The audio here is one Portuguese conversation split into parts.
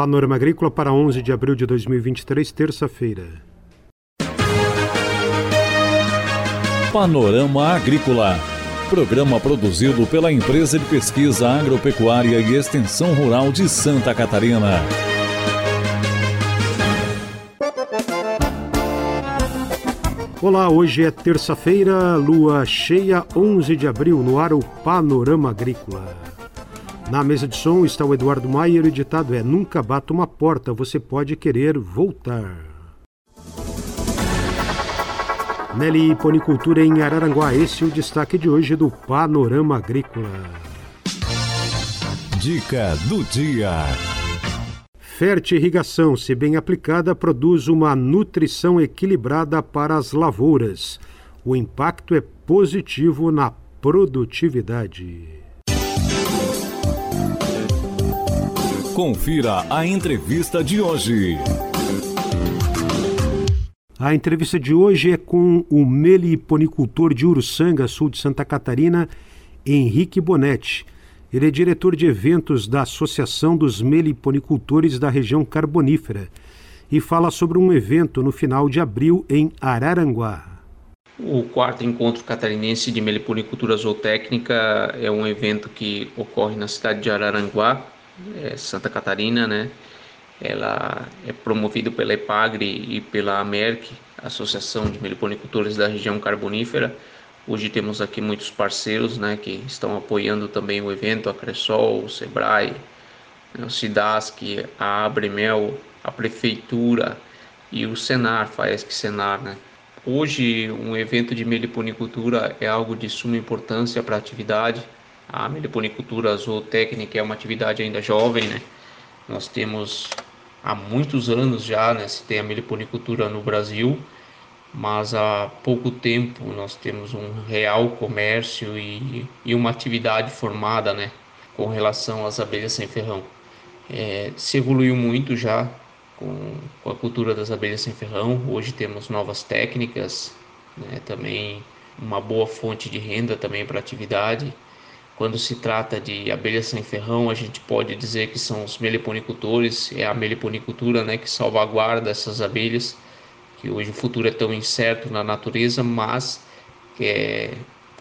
Panorama Agrícola para 11 de abril de 2023, terça-feira. Panorama Agrícola. Programa produzido pela Empresa de Pesquisa Agropecuária e Extensão Rural de Santa Catarina. Olá, hoje é terça-feira, lua cheia, 11 de abril, no ar o Panorama Agrícola. Na mesa de som está o Eduardo Maier, o ditado é Nunca bata uma porta, você pode querer voltar. Nelly Ponicultura em Araranguá, esse é o destaque de hoje do Panorama Agrícola. Dica do dia. Fértil irrigação, se bem aplicada, produz uma nutrição equilibrada para as lavouras. O impacto é positivo na produtividade. Confira a entrevista de hoje. A entrevista de hoje é com o meliponicultor de Uruçanga, sul de Santa Catarina, Henrique Bonetti. Ele é diretor de eventos da Associação dos Meliponicultores da região carbonífera e fala sobre um evento no final de abril em Araranguá. O quarto encontro catarinense de meliponicultura zootécnica é um evento que ocorre na cidade de Araranguá, é Santa Catarina, né? Ela é promovido pela EPAGRE e pela AMERC, Associação de Meliponicultores da região carbonífera Hoje temos aqui muitos parceiros né, que estão apoiando também o evento, a Cressol, o Sebrae, né, o Cidasc, a Abremel, a Prefeitura e o Senar, Faesc Senar. Né. Hoje, um evento de meliponicultura é algo de suma importância para a atividade. A meliponicultura zootécnica é uma atividade ainda jovem, né? Nós temos há muitos anos já, né, se tem a meliponicultura no Brasil mas há pouco tempo nós temos um real comércio e, e uma atividade formada né, com relação às abelhas sem ferrão. É, se evoluiu muito já com, com, a cultura das abelhas sem ferrão, hoje temos novas técnicas, né, também uma boa fonte de renda também para a atividade. Quando se trata de abelhas sem ferrão, a gente pode dizer que são os meliponicultores, é a meliponicultura né, que salvaguarda essas abelhas que hoje o futuro é tão incerto na natureza, mas é,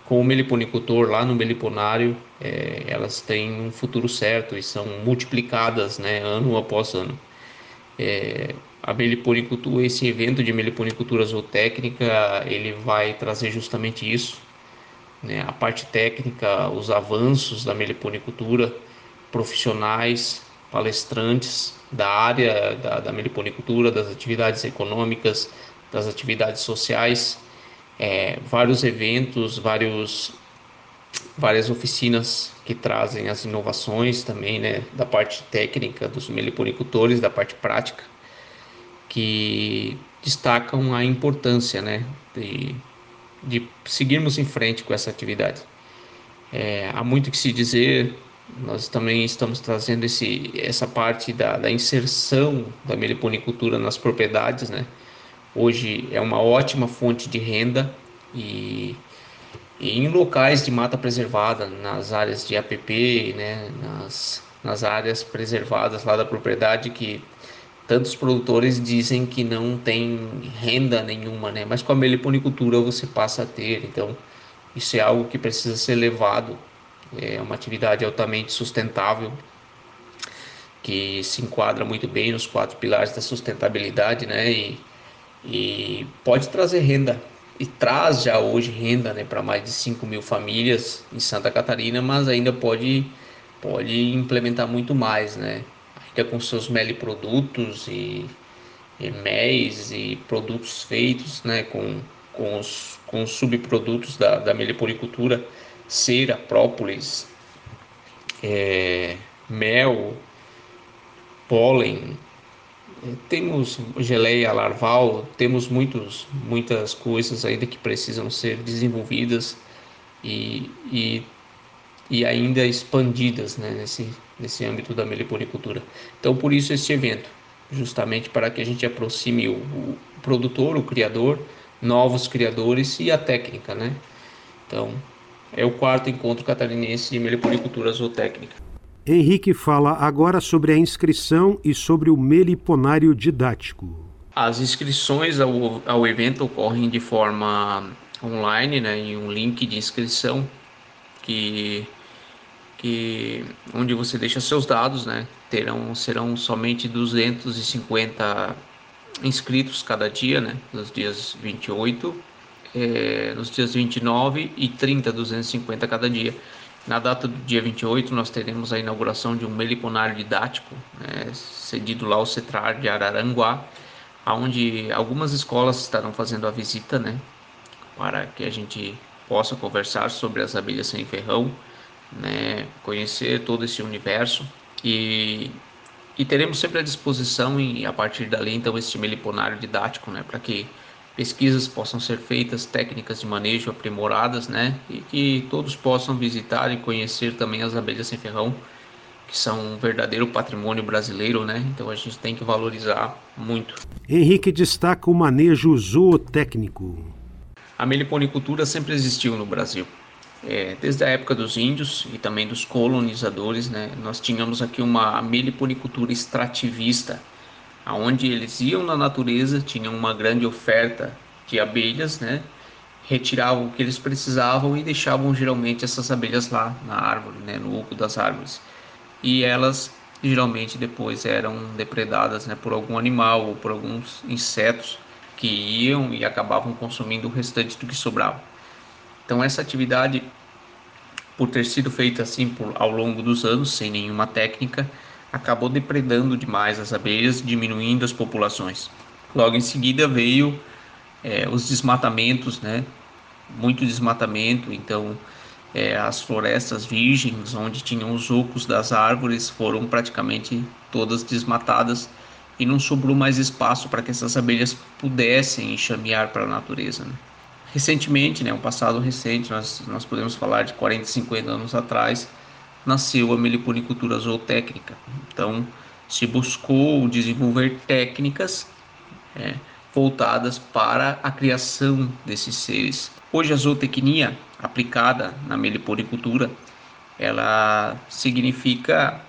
com o meliponicultor lá no meliponário, é, elas têm um futuro certo e são multiplicadas né, ano após ano. É, a meliponicultura, esse evento de meliponicultura zootécnica, ele vai trazer justamente isso, né, a parte técnica, os avanços da meliponicultura, profissionais, palestrantes da área da, da meliponicultura, das atividades econômicas, das atividades sociais, é, vários eventos, vários, várias oficinas que trazem as inovações também, né, da parte técnica dos meliponicultores, da parte prática, que destacam a importância, né, de, de seguirmos em frente com essa atividade. É, há muito que se dizer nós também estamos trazendo esse, essa parte da, da inserção da meliponicultura nas propriedades, né? Hoje é uma ótima fonte de renda e, e em locais de mata preservada, nas áreas de APP, né? nas, nas áreas preservadas lá da propriedade que tantos produtores dizem que não tem renda nenhuma, né? Mas com a meliponicultura você passa a ter, então isso é algo que precisa ser levado é uma atividade altamente sustentável que se enquadra muito bem nos quatro pilares da sustentabilidade, né? E, e pode trazer renda e traz já hoje renda, né, para mais de 5 mil famílias em Santa Catarina, mas ainda pode pode implementar muito mais, né? Ainda com seus meliprodutos e, e méis e produtos feitos, né, com, com, os, com os subprodutos da, da meliponicultura cera, própolis, é, mel, pólen, é, temos geleia larval, temos muitos, muitas coisas ainda que precisam ser desenvolvidas e, e, e ainda expandidas né, nesse, nesse âmbito da meliponicultura. Então, por isso este evento, justamente para que a gente aproxime o, o produtor, o criador, novos criadores e a técnica, né? Então, é o quarto encontro catarinense de meliponicultura zootécnica. Henrique fala agora sobre a inscrição e sobre o meliponário didático. As inscrições ao, ao evento ocorrem de forma online, né, em um link de inscrição que, que onde você deixa seus dados, né, terão serão somente 250 inscritos cada dia, né, nos dias 28, é, nos dias 29 e 30, 250 cada dia. Na data do dia 28, nós teremos a inauguração de um meliponário didático, né, cedido lá ao CETRAR de Araranguá, onde algumas escolas estarão fazendo a visita, né, para que a gente possa conversar sobre as abelhas sem ferrão, né, conhecer todo esse universo e, e teremos sempre à disposição e a partir dali então esse meliponário didático, né, para que pesquisas possam ser feitas, técnicas de manejo aprimoradas, né, e que todos possam visitar e conhecer também as abelhas sem ferrão, que são um verdadeiro patrimônio brasileiro, né? Então a gente tem que valorizar muito. Henrique destaca o manejo zootécnico. A meliponicultura sempre existiu no Brasil. É, desde a época dos índios e também dos colonizadores, né, nós tínhamos aqui uma meliponicultura extrativista, aonde eles iam na natureza, tinham uma grande oferta de abelhas, né, retiravam o que eles precisavam e deixavam geralmente essas abelhas lá na árvore, né, no oco das árvores. E elas geralmente depois eram depredadas né, por algum animal ou por alguns insetos que iam e acabavam consumindo o restante do que sobrava. Então essa atividade, por ter sido feita assim por, ao longo dos anos, sem nenhuma técnica, acabou depredando demais as abelhas, diminuindo as populações. Logo em seguida veio é, os desmatamentos, né? Muito desmatamento, então é, as florestas virgens, onde tinham os ocos das árvores, foram praticamente todas desmatadas e não sobrou mais espaço para que essas abelhas pudessem enxamear para a natureza. Né? Recentemente, né, um passado recente, nós, nós podemos falar de 40, 50 anos atrás, nasceu a meliponicultura zootécnica. Então, se buscou desenvolver técnicas é, voltadas para a criação desses seres. Hoje a zootecnia aplicada na meliponicultura, ela significa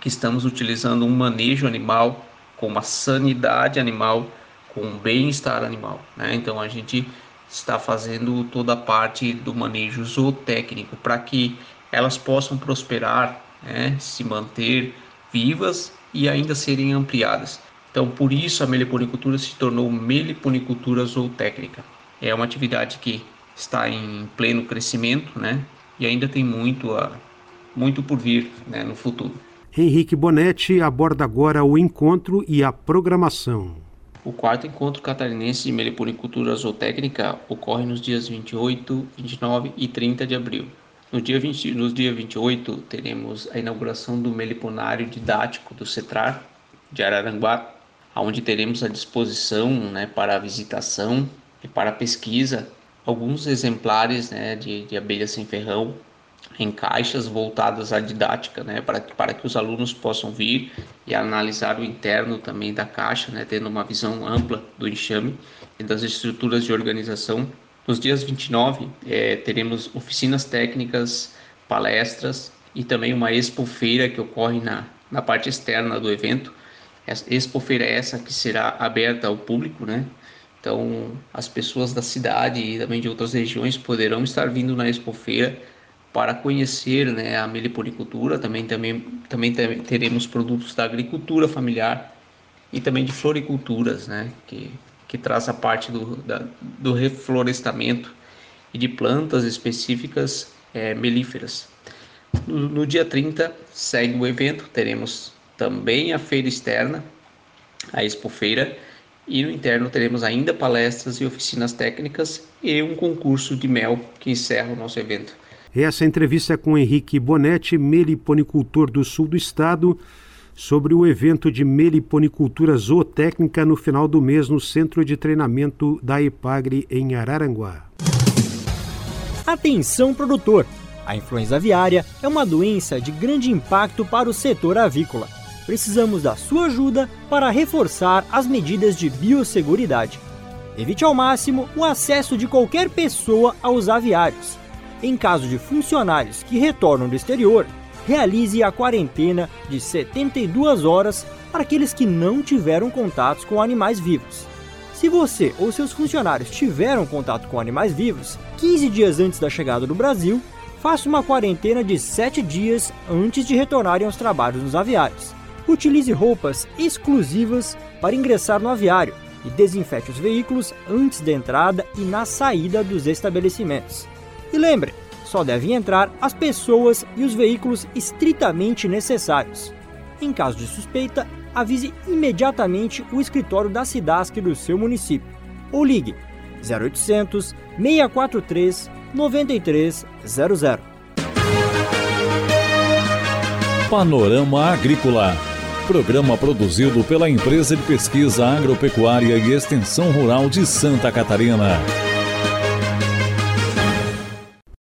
que estamos utilizando um manejo animal com uma sanidade animal, com um bem-estar animal. Né? Então a gente está fazendo toda a parte do manejo zootécnico para que elas possam prosperar, né? se manter vivas e ainda serem ampliadas. Então por isso a meliponicultura se tornou meliponicultura zootécnica. É uma atividade que está em pleno crescimento, né? E ainda tem muito a muito por vir, né, no futuro. Henrique Bonetti aborda agora o encontro e a programação. O quarto encontro catarinense de meliponicultura zootécnica ocorre nos dias 28, 29 e 30 de abril. No dia, 20, no dia 28, teremos a inauguração do meliponário didático do CETRAR de Araranguá, onde teremos à disposição né, para visitação e para pesquisa alguns exemplares né, de, de abelhas sem ferrão em caixas voltadas à didática, né, para, para que os alunos possam vir e analisar o interno também da caixa, né, tendo uma visão ampla do enxame e das estruturas de organização. Nos dias 29, é, teremos oficinas técnicas, palestras e também uma expofeira que ocorre na, na parte externa do evento. Expofeira é essa que será aberta ao público, né? Então, as pessoas da cidade e também de outras regiões poderão estar vindo na expofeira para conhecer né, a meliponicultura. Também, também, também teremos produtos da agricultura familiar e também de floriculturas, né, que, que traz a parte do, da, do reflorestamento e de plantas específicas é, melíferas. No, no dia 30 segue o evento, teremos também a feira externa, a expofeira, e no interno teremos ainda palestras e oficinas técnicas e um concurso de mel que encerra o nosso evento. Essa entrevista é com Henrique Bonetti, meliponicultor do sul do estado, sobre o evento de meliponicultura zootécnica no final do mês no Centro de Treinamento da Ipagre em Araranguá. Atenção produtor! A influenza aviária é uma doença de grande impacto para o setor avícola. Precisamos da sua ajuda para reforçar as medidas de biosseguridade. Evite ao máximo o acesso de qualquer pessoa aos aviários em caso de funcionários que retornam do exterior, realize a quarentena de 72 horas para aqueles que não tiveram contatos com animais vivos. Se você ou seus funcionários tiveram contato com animais vivos 15 dias antes da chegada do Brasil, faça uma quarentena de 7 dias antes de retornarem aos trabalhos nos aviários. Utilize roupas exclusivas para ingressar no aviário e desinfete os veículos antes da entrada e na saída dos estabelecimentos. E lembre, só devem entrar as pessoas e os veículos estritamente necessários. Em caso de suspeita, avise imediatamente o escritório da SIDASC do seu município ou ligue 0800 643 9300. Panorama Agrícola. Programa produzido pela Empresa de Pesquisa Agropecuária e Extensão Rural de Santa Catarina.